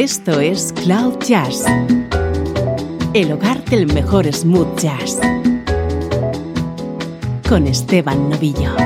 Esto es Cloud Jazz, el hogar del mejor smooth jazz, con Esteban Novillo.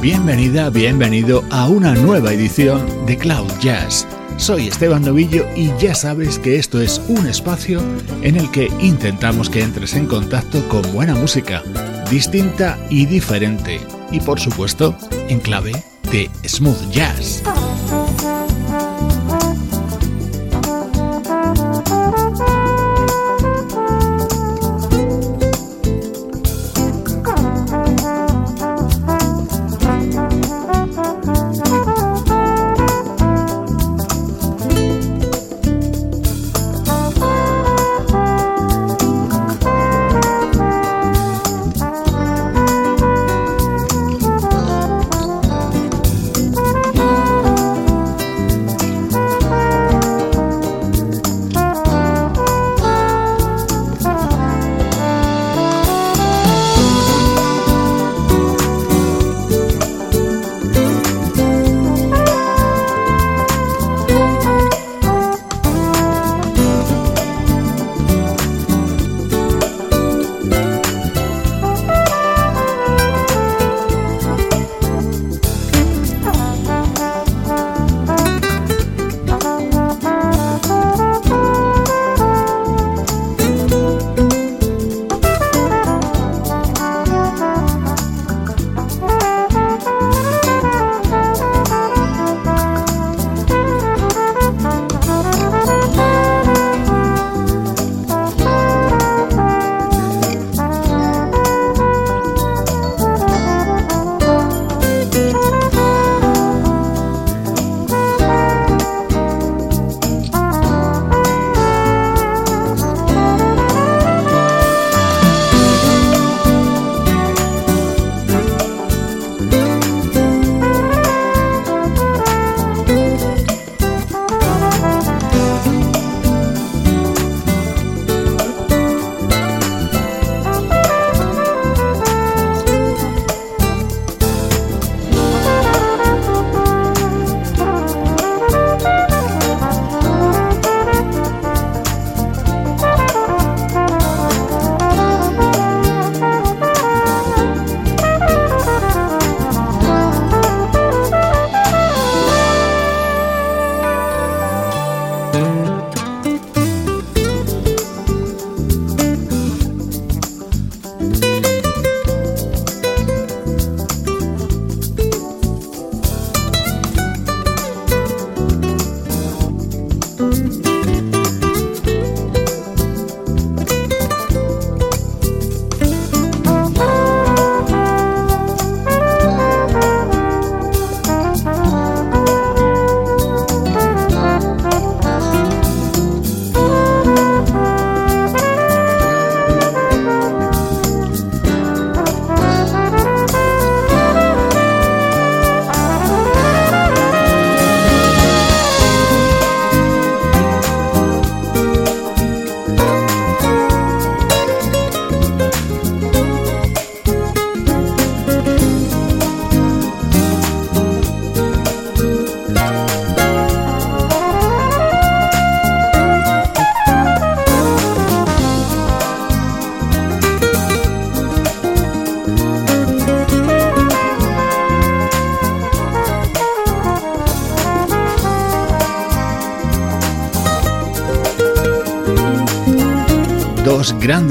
Bienvenida, bienvenido a una nueva edición de Cloud Jazz soy Esteban Novillo y ya sabes que esto es un espacio en el que intentamos que entres en contacto con buena música, distinta y diferente, y por supuesto en clave de smooth jazz.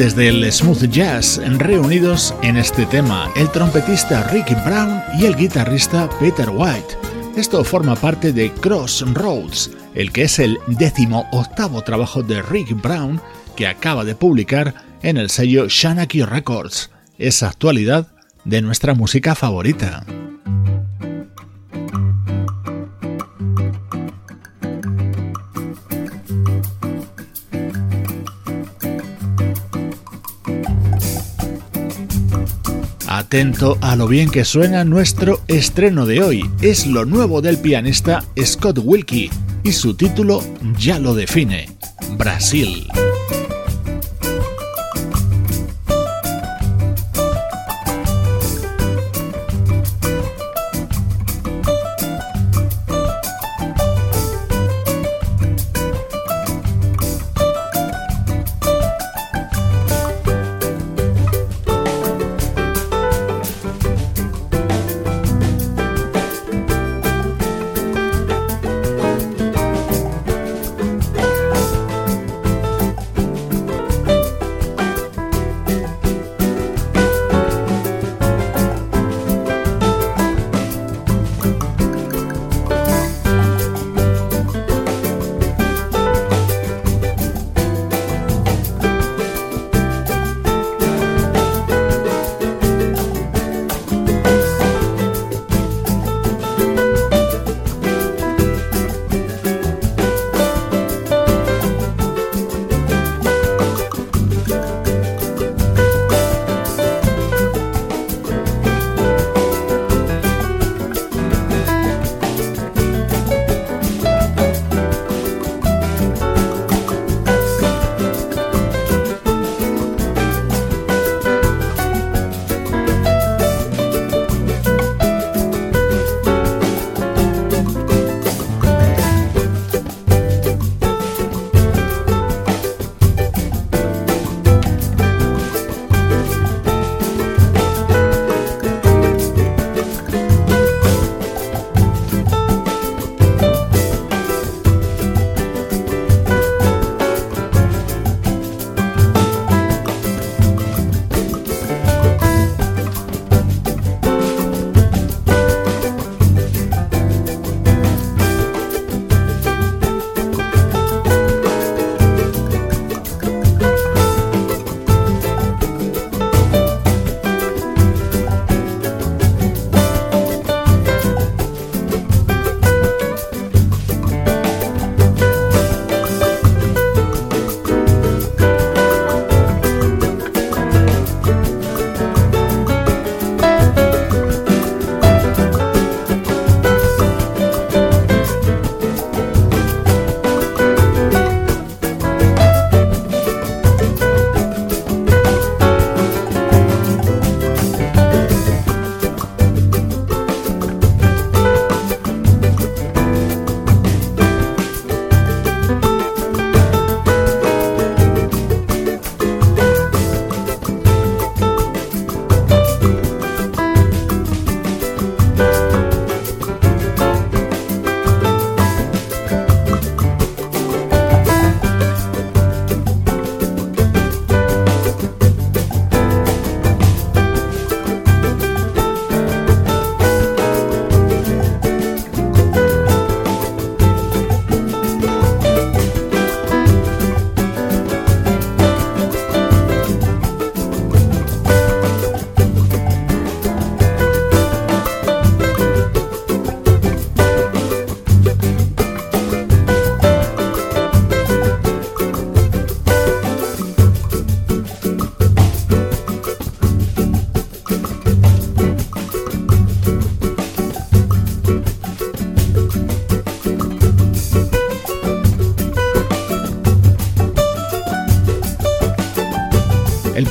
Grandes del smooth jazz reunidos en este tema, el trompetista Ricky Brown y el guitarrista Peter White. Esto forma parte de Crossroads, el que es el décimo octavo trabajo de Ricky Brown que acaba de publicar en el sello Shanaki Records. Es actualidad de nuestra música favorita. Atento a lo bien que suena nuestro estreno de hoy. Es lo nuevo del pianista Scott Wilkie y su título ya lo define, Brasil.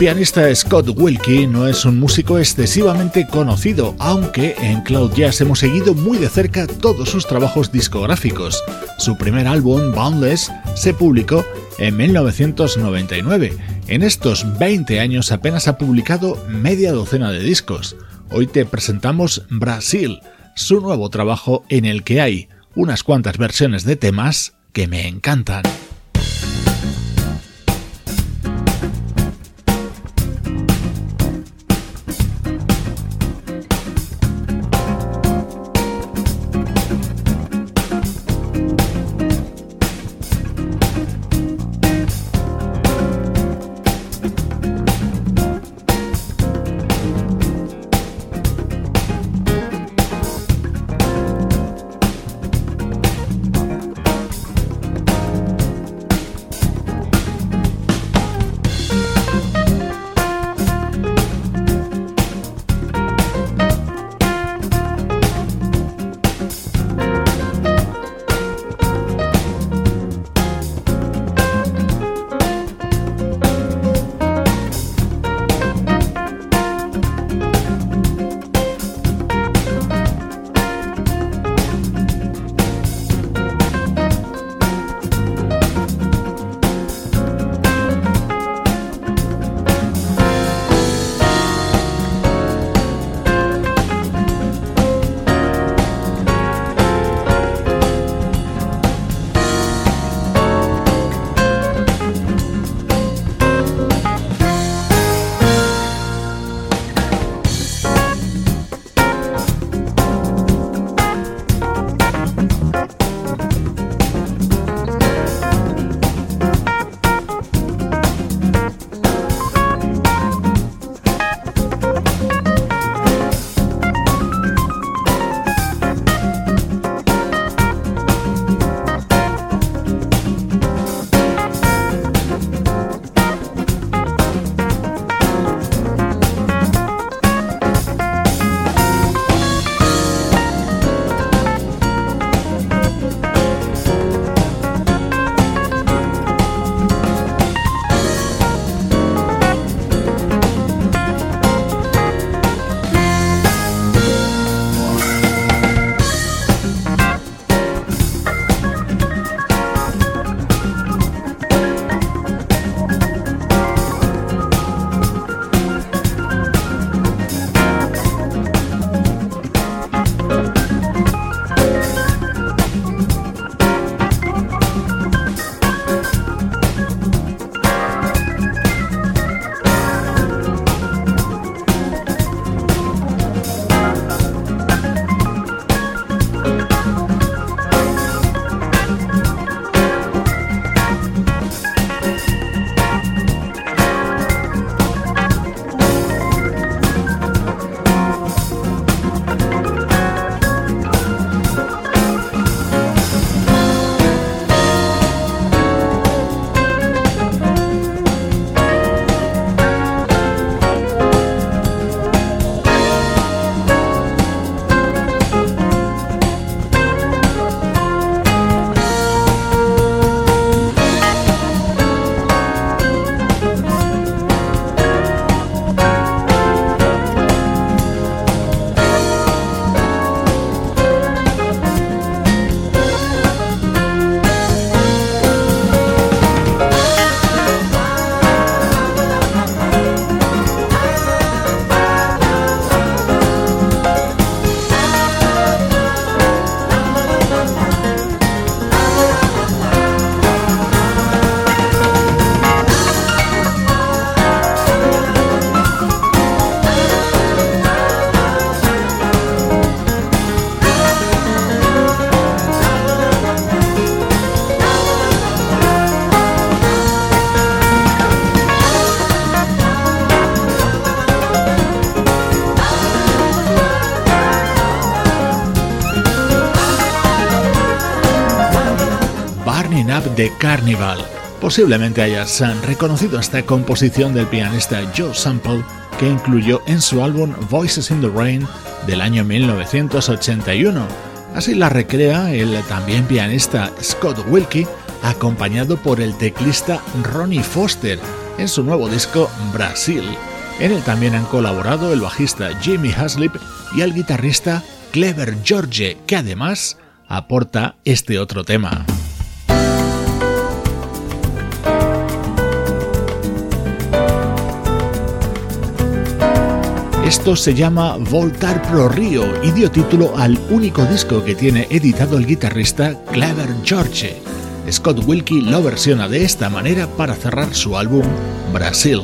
Pianista Scott Wilkie no es un músico excesivamente conocido, aunque en Cloud Jazz hemos seguido muy de cerca todos sus trabajos discográficos. Su primer álbum, Boundless, se publicó en 1999. En estos 20 años apenas ha publicado media docena de discos. Hoy te presentamos Brasil, su nuevo trabajo en el que hay unas cuantas versiones de temas que me encantan. Carnival. Posiblemente hayas reconocido esta composición del pianista Joe Sample que incluyó en su álbum Voices in the Rain del año 1981. Así la recrea el también pianista Scott Wilkie, acompañado por el teclista Ronnie Foster en su nuevo disco Brasil. En él también han colaborado el bajista Jimmy Haslip y el guitarrista Clever George, que además aporta este otro tema. Esto se llama Voltar Pro Rio y dio título al único disco que tiene editado el guitarrista Clever George. Scott Wilkie lo versiona de esta manera para cerrar su álbum Brasil.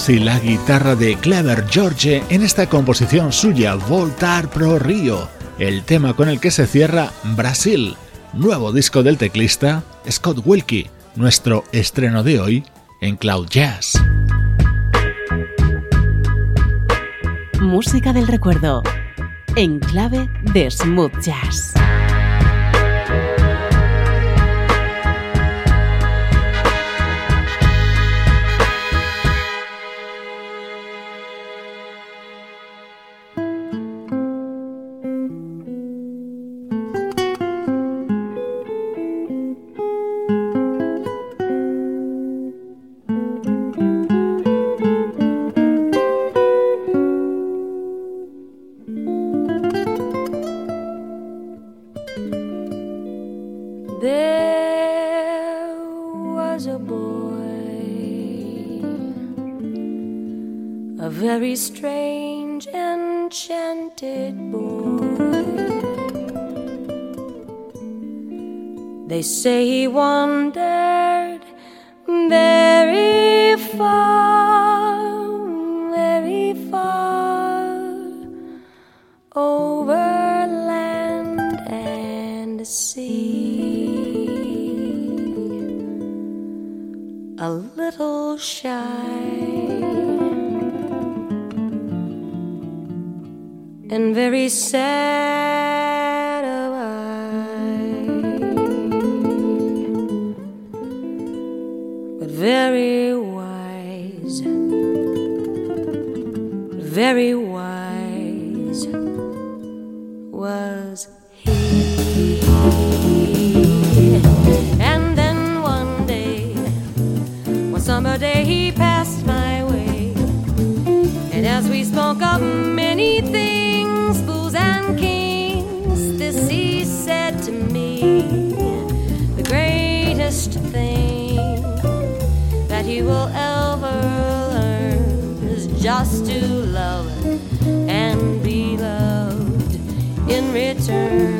Voz y la guitarra de Clever George en esta composición suya Voltar Pro Rio, el tema con el que se cierra Brasil, nuevo disco del teclista Scott Wilkie, nuestro estreno de hoy en Cloud Jazz. Música del recuerdo, en clave de smooth jazz. Say he wandered very far, very far over land and sea. A little shy and very sad. Very wise was he. And then one day, one summer day, he passed my way, and as we spoke of many things, fools and kings, this he said to me, the greatest thing that he will ever learn is just to return.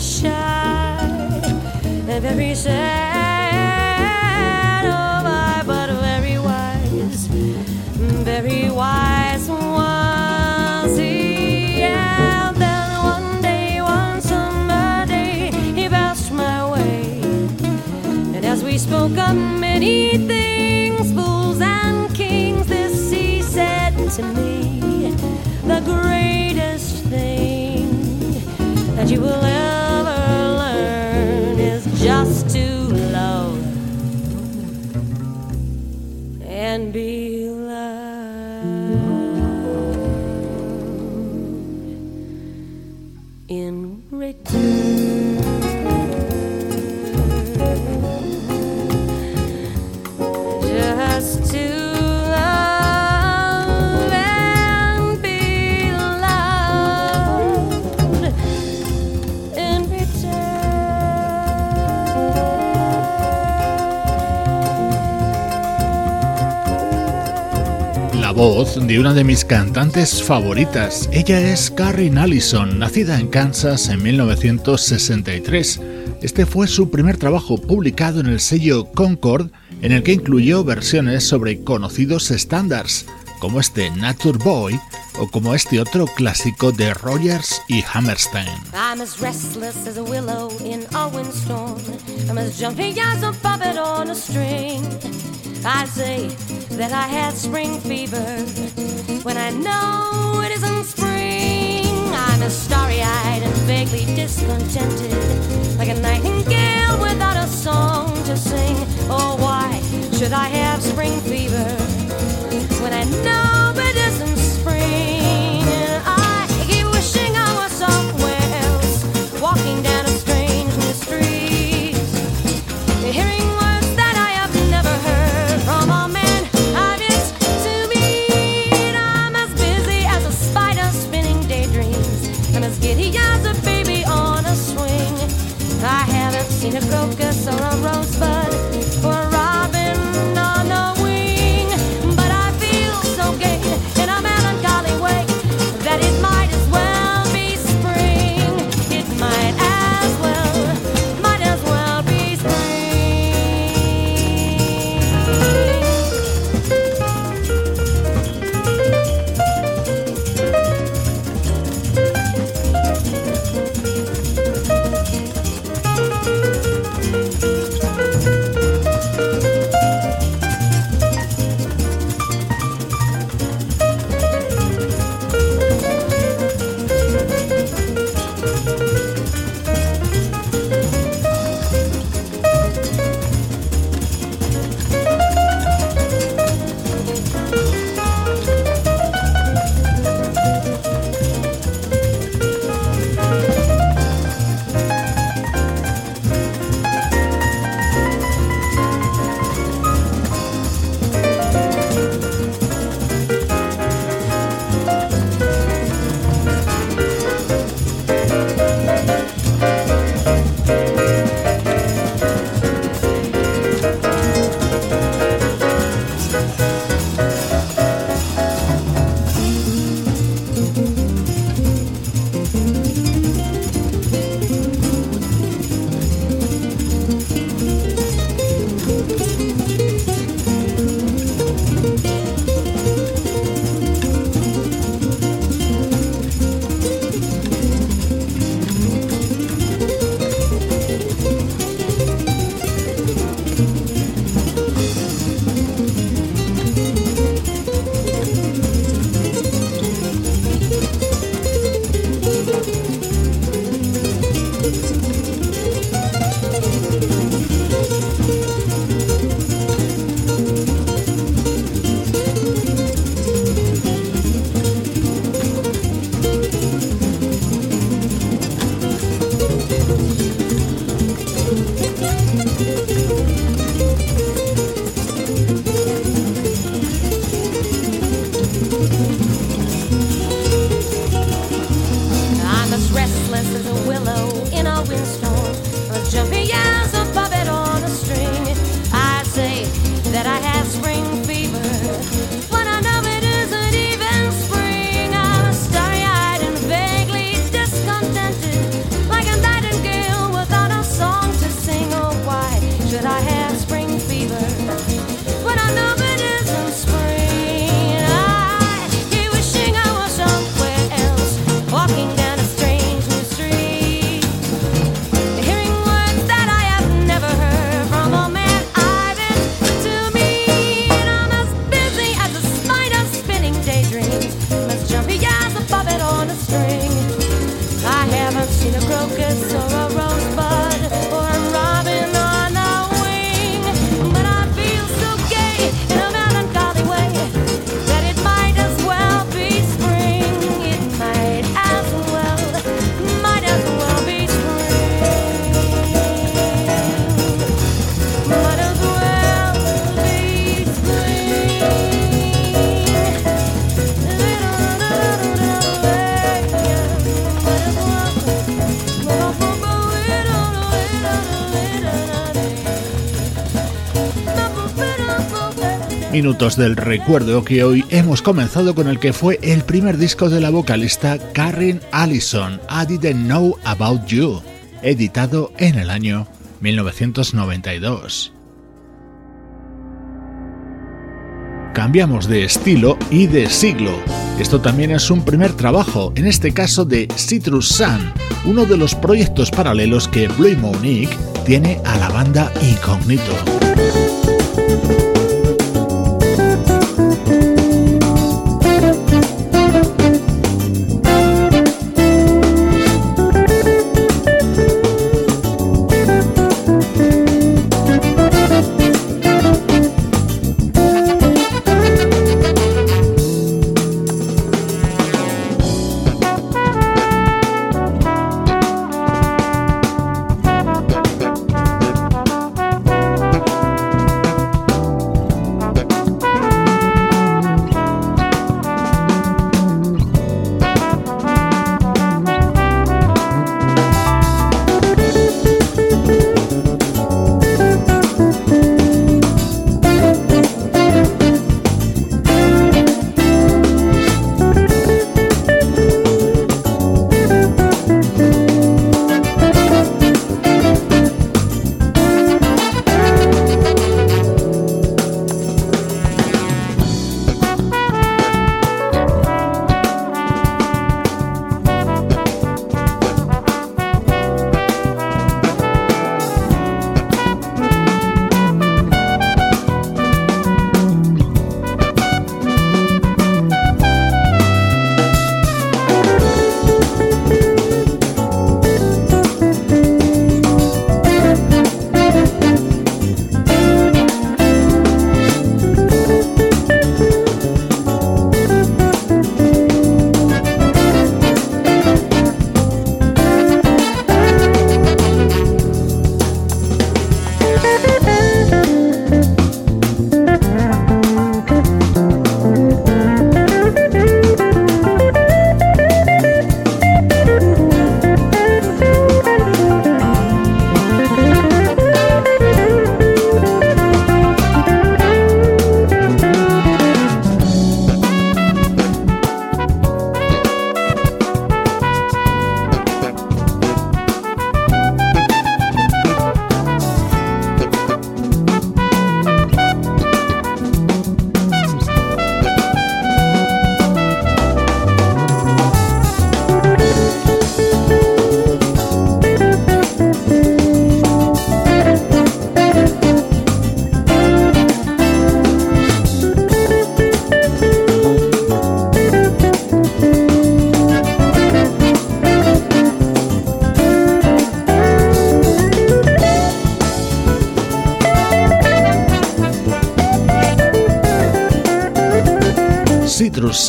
shy of every sad. De una de mis cantantes favoritas. Ella es Carrie Allison, nacida en Kansas en 1963. Este fue su primer trabajo publicado en el sello Concord, en el que incluyó versiones sobre conocidos estándares, como este Nature Boy o como este otro clásico de Rogers y Hammerstein. I'm as restless as a willow in a windstorm. I'm as jumpy as a on a string. I say that I had spring fever when I know it isn't spring. I'm as starry eyed and vaguely discontented, like a nightingale without a song to sing. Oh, why should I have spring fever minutos del recuerdo que hoy hemos comenzado con el que fue el primer disco de la vocalista Karen Allison, I Didn't Know About You, editado en el año 1992. Cambiamos de estilo y de siglo. Esto también es un primer trabajo, en este caso de Citrus Sun, uno de los proyectos paralelos que Blue Monique tiene a la banda Incognito.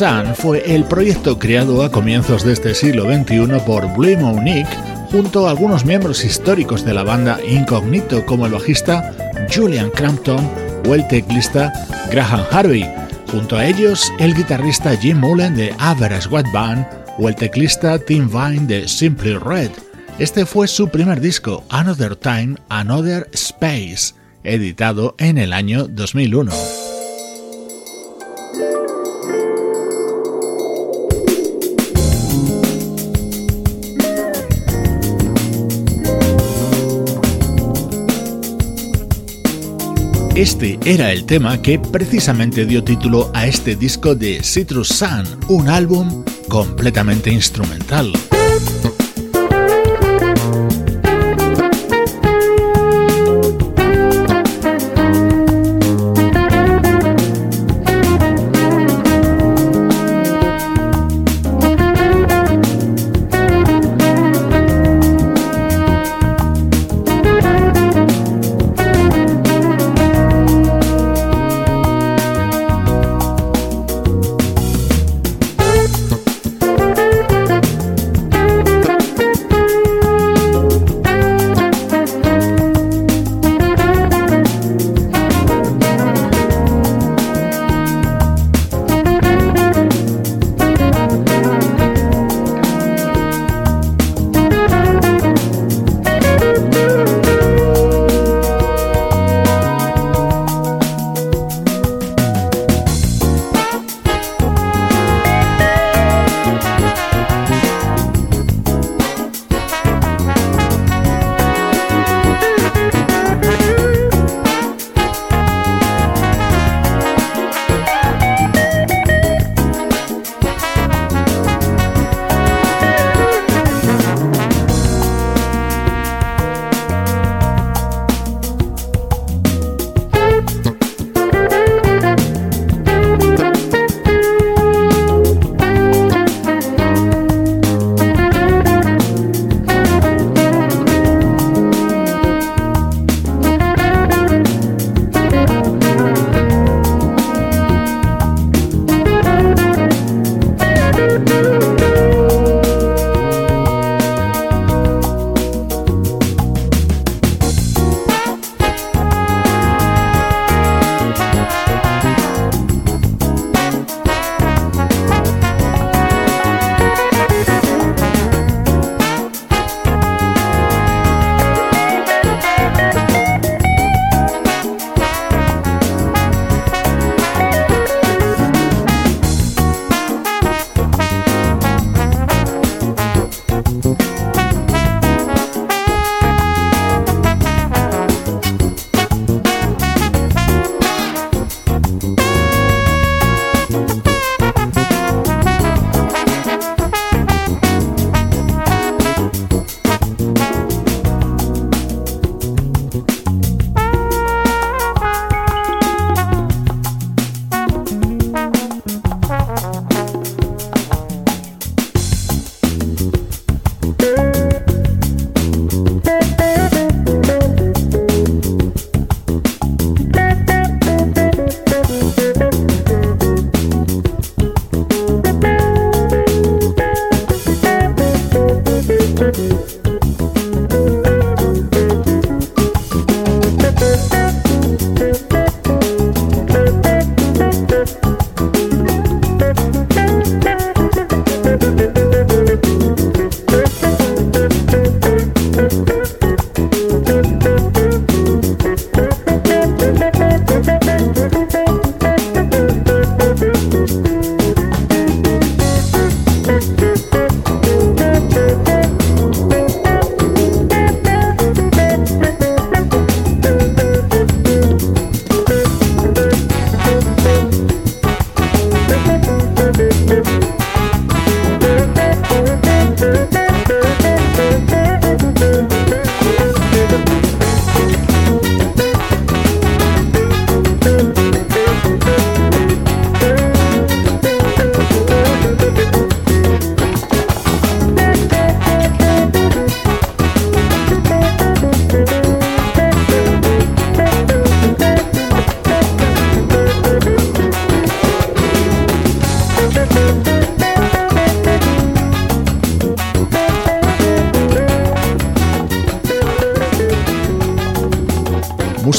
Sun fue el proyecto creado a comienzos de este siglo XXI por Blue Monique junto a algunos miembros históricos de la banda Incognito como el bajista Julian Crampton o el teclista Graham Harvey. Junto a ellos el guitarrista Jim Mullen de Average White Band o el teclista Tim Vine de Simply Red. Este fue su primer disco, Another Time, Another Space, editado en el año 2001. Este era el tema que precisamente dio título a este disco de Citrus Sun, un álbum completamente instrumental.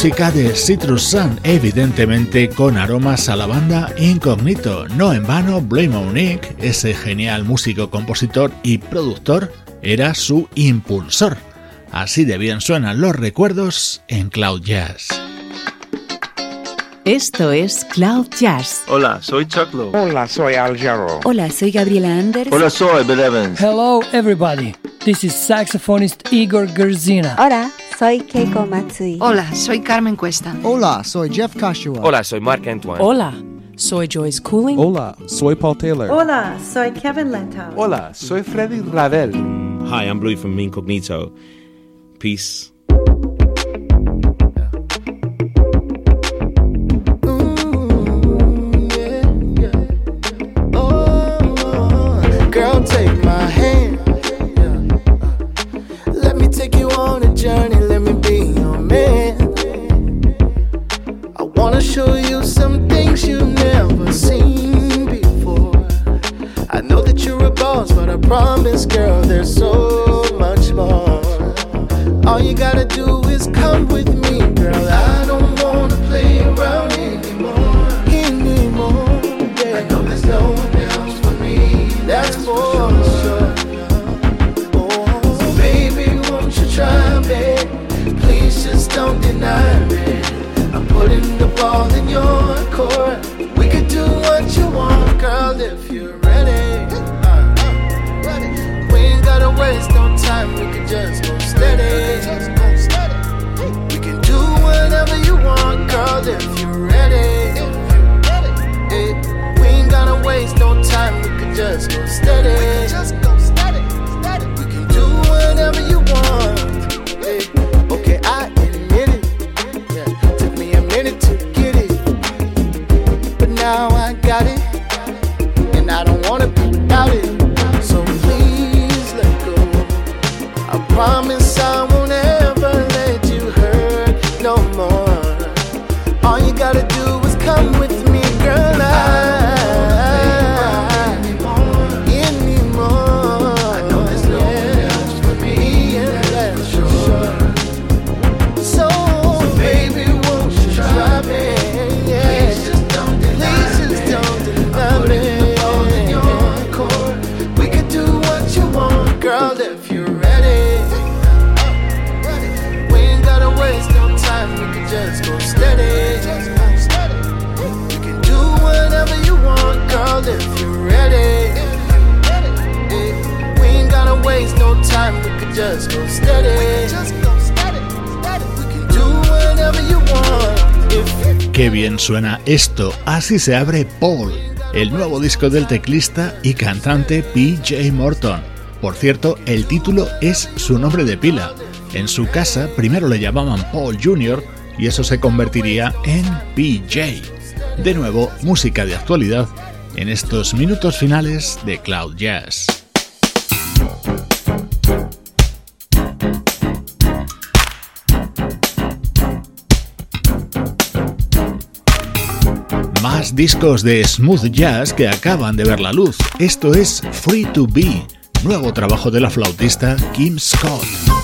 Música de Citrus Sun, evidentemente con aromas a la banda Incognito. No en vano, Blame Monique, ese genial músico, compositor y productor, era su impulsor. Así de bien suenan los recuerdos en Cloud Jazz. Esto es Cloud Jazz. Hola, soy Chuck Lowe. Hola, soy Al Jarreau. Hola, soy Gabriela Anders. Hola, soy Bill Evans. Hello, everybody. This is saxophonist Igor Gerzina. Hola, soy Keiko Matsui. Hola, soy Carmen Cuesta. Hola, soy Jeff Kashua. Hola, soy Mark Antoine. Hola, soy Joyce Cooling. Hola, soy Paul Taylor. Hola, soy Kevin Lentau. Hola, soy Freddy Ravel. Hi, I'm Blue from Incognito. Peace. Así se abre Paul, el nuevo disco del teclista y cantante PJ Morton. Por cierto, el título es su nombre de pila. En su casa primero le llamaban Paul Jr. y eso se convertiría en PJ. De nuevo, música de actualidad en estos minutos finales de Cloud Jazz. Discos de smooth jazz que acaban de ver la luz. Esto es Free to Be, nuevo trabajo de la flautista Kim Scott.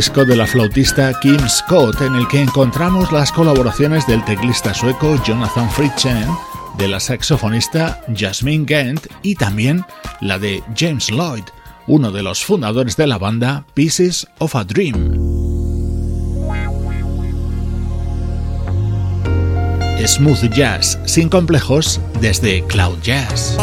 Disco de la flautista Kim Scott, en el que encontramos las colaboraciones del teclista sueco Jonathan Fritchen, de la saxofonista Jasmine Gant y también la de James Lloyd, uno de los fundadores de la banda Pieces of a Dream. Smooth Jazz sin complejos desde Cloud Jazz.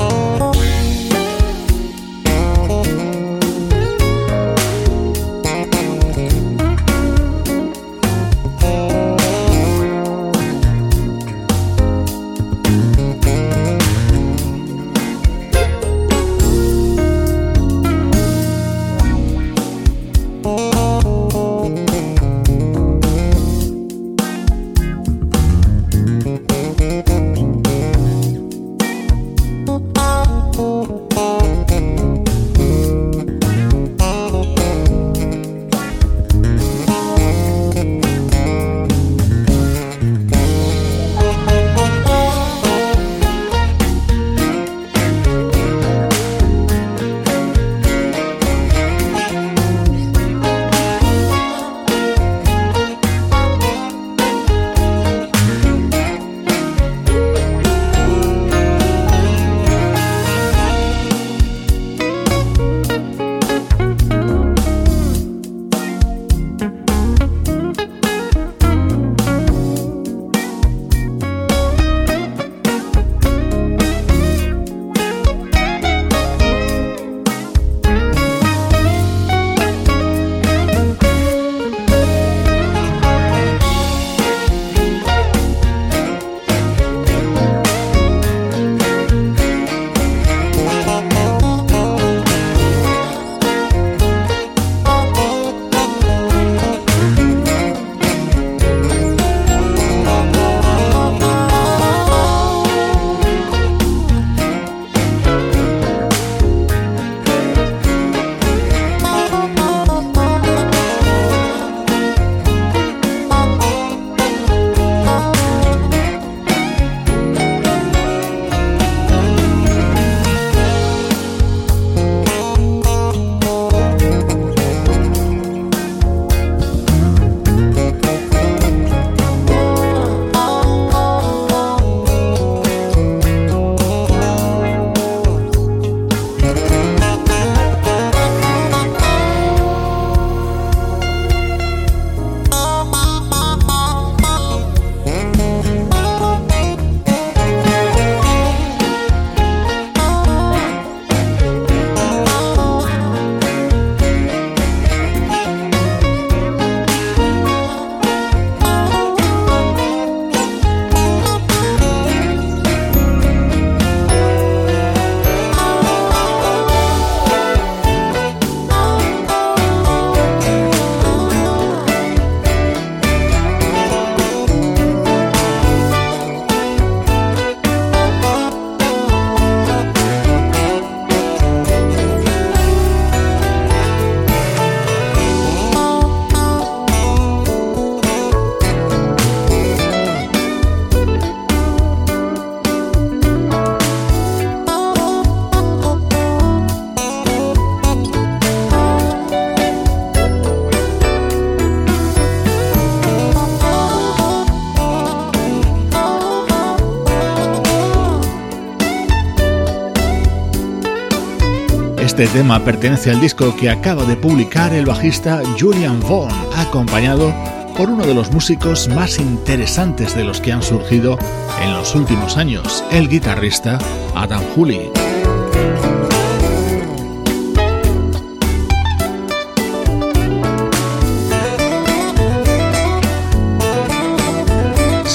Este tema pertenece al disco que acaba de publicar el bajista Julian Vaughn, acompañado por uno de los músicos más interesantes de los que han surgido en los últimos años, el guitarrista Adam Hooley.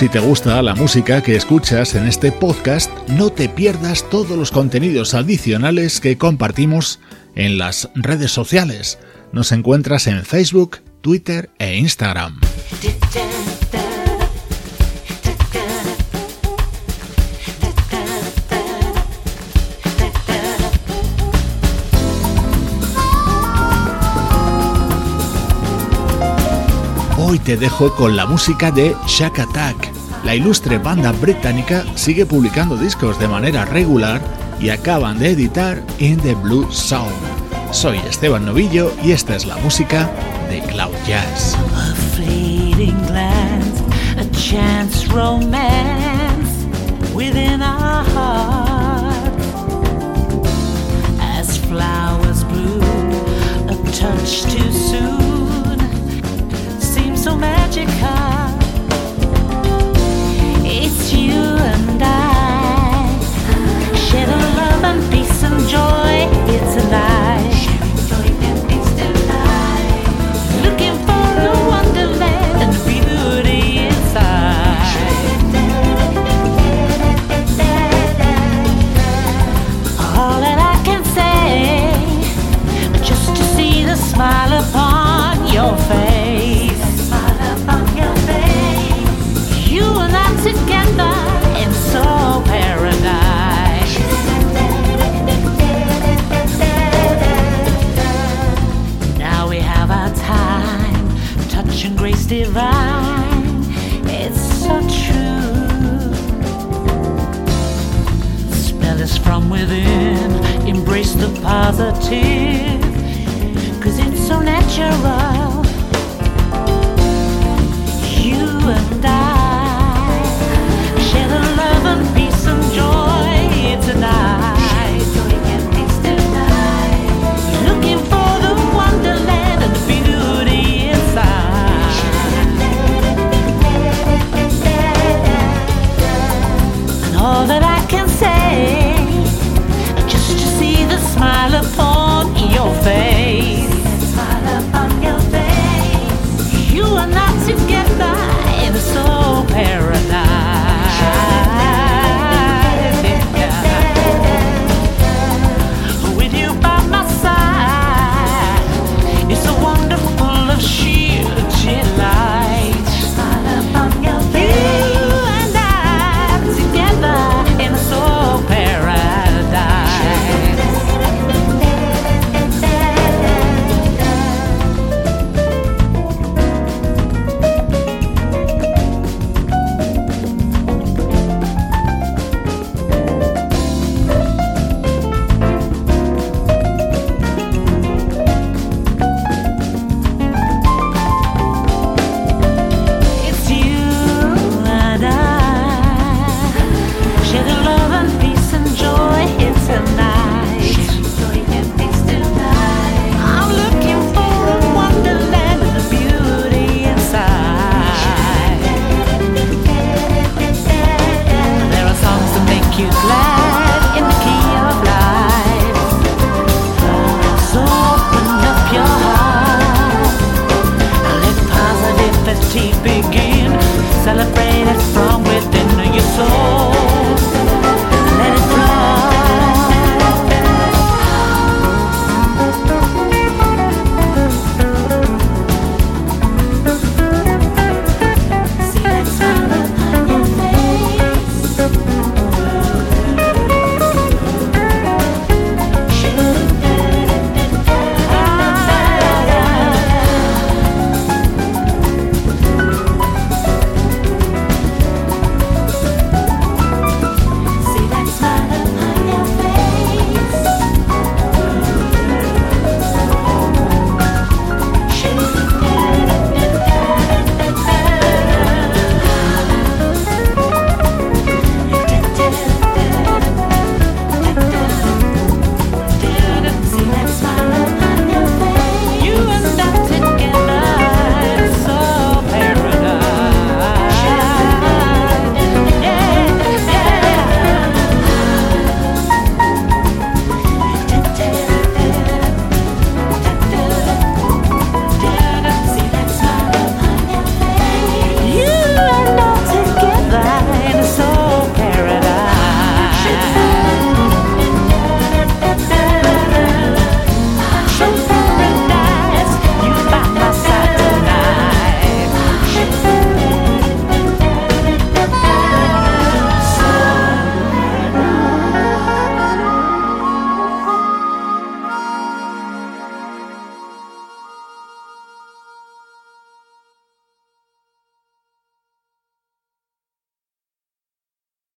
Si te gusta la música que escuchas en este podcast, no te pierdas todos los contenidos adicionales que compartimos en las redes sociales. Nos encuentras en Facebook, Twitter e Instagram. Hoy te dejo con la música de Shack Attack. La ilustre banda británica sigue publicando discos de manera regular y acaban de editar In the Blue Sound, Soy Esteban Novillo y esta es la música de Cloud Jazz. A fleeting glance, a chance romance within. As flowers a touch too soon seems so magical. And I, share the love and peace and joy. It's a divine. It's so true. The spell is from within, embrace the positive, cause it's so natural. You and I